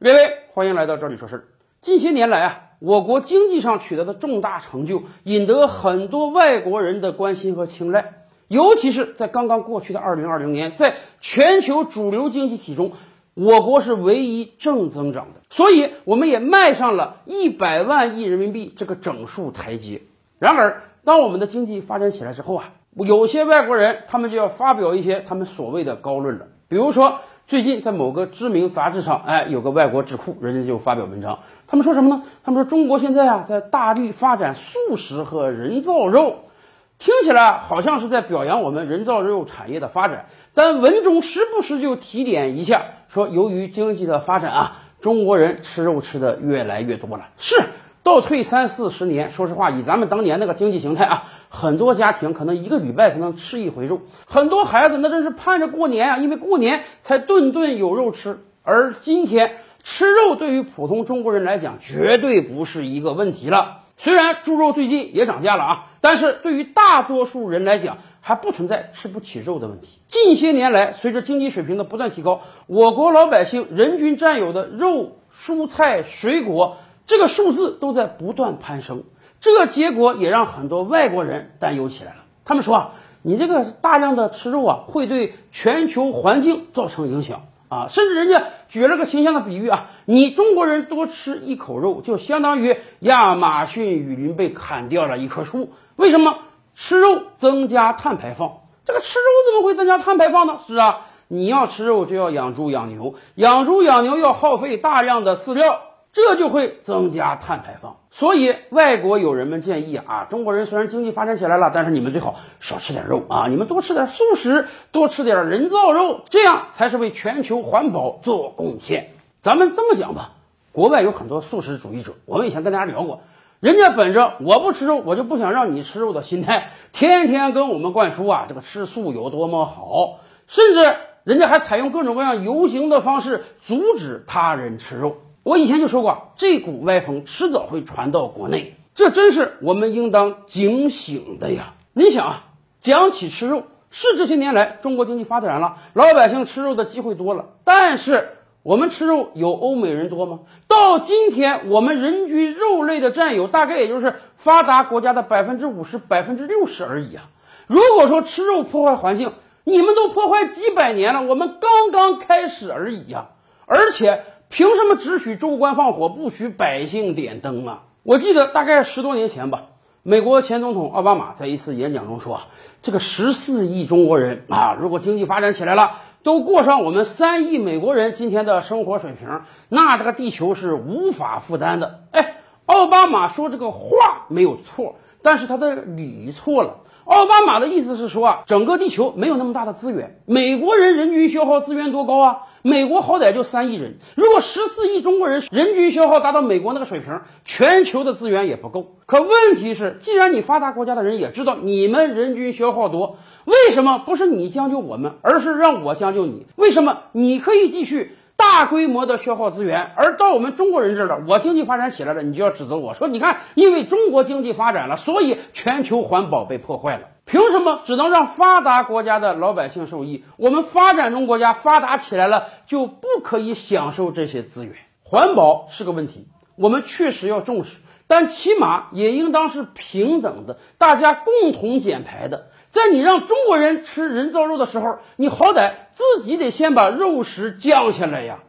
各位，欢迎来到这里说事儿。近些年来啊，我国经济上取得的重大成就，引得很多外国人的关心和青睐。尤其是在刚刚过去的二零二零年，在全球主流经济体中，我国是唯一正增长的，所以我们也迈上了一百万亿人民币这个整数台阶。然而，当我们的经济发展起来之后啊，有些外国人他们就要发表一些他们所谓的高论了，比如说。最近在某个知名杂志上，哎，有个外国智库，人家就发表文章，他们说什么呢？他们说中国现在啊，在大力发展素食和人造肉，听起来好像是在表扬我们人造肉产业的发展，但文中时不时就提点一下，说由于经济的发展啊，中国人吃肉吃的越来越多了，是。倒退三四十年，说实话，以咱们当年那个经济形态啊，很多家庭可能一个礼拜才能吃一回肉，很多孩子那真是盼着过年啊，因为过年才顿顿有肉吃。而今天吃肉对于普通中国人来讲，绝对不是一个问题了。虽然猪肉最近也涨价了啊，但是对于大多数人来讲，还不存在吃不起肉的问题。近些年来，随着经济水平的不断提高，我国老百姓人均占有的肉、蔬菜、水果。这个数字都在不断攀升，这个结果也让很多外国人担忧起来了。他们说啊，你这个大量的吃肉啊，会对全球环境造成影响啊，甚至人家举了个形象的比喻啊，你中国人多吃一口肉，就相当于亚马逊雨林被砍掉了一棵树。为什么吃肉增加碳排放？这个吃肉怎么会增加碳排放呢？是啊，你要吃肉就要养猪养牛，养猪养牛要耗费大量的饲料。这就会增加碳排放，所以外国友人们建议啊，中国人虽然经济发展起来了，但是你们最好少吃点肉啊，你们多吃点素食，多吃点人造肉，这样才是为全球环保做贡献。咱们这么讲吧，国外有很多素食主义者，我们以前跟大家聊过，人家本着我不吃肉，我就不想让你吃肉的心态，天天跟我们灌输啊，这个吃素有多么好，甚至人家还采用各种各样游行的方式阻止他人吃肉。我以前就说过，这股歪风迟早会传到国内，这真是我们应当警醒的呀！你想啊，讲起吃肉，是这些年来中国经济发展了，老百姓吃肉的机会多了，但是我们吃肉有欧美人多吗？到今天，我们人均肉类的占有大概也就是发达国家的百分之五十、百分之六十而已啊！如果说吃肉破坏环境，你们都破坏几百年了，我们刚刚开始而已呀！而且。凭什么只许州官放火，不许百姓点灯啊？我记得大概十多年前吧，美国前总统奥巴马在一次演讲中说：“这个十四亿中国人啊，如果经济发展起来了，都过上我们三亿美国人今天的生活水平，那这个地球是无法负担的。”哎，奥巴马说这个话没有错，但是他的理错了。奥巴马的意思是说啊，整个地球没有那么大的资源。美国人人均消耗资源多高啊？美国好歹就三亿人，如果十四亿中国人人均消耗达到美国那个水平，全球的资源也不够。可问题是，既然你发达国家的人也知道你们人均消耗多，为什么不是你将就我们，而是让我将就你？为什么你可以继续？大规模的消耗资源，而到我们中国人这儿了，我经济发展起来了，你就要指责我说，你看，因为中国经济发展了，所以全球环保被破坏了。凭什么只能让发达国家的老百姓受益？我们发展中国家发达起来了，就不可以享受这些资源？环保是个问题，我们确实要重视。但起码也应当是平等的，大家共同减排的。在你让中国人吃人造肉的时候，你好歹自己得先把肉食降下来呀。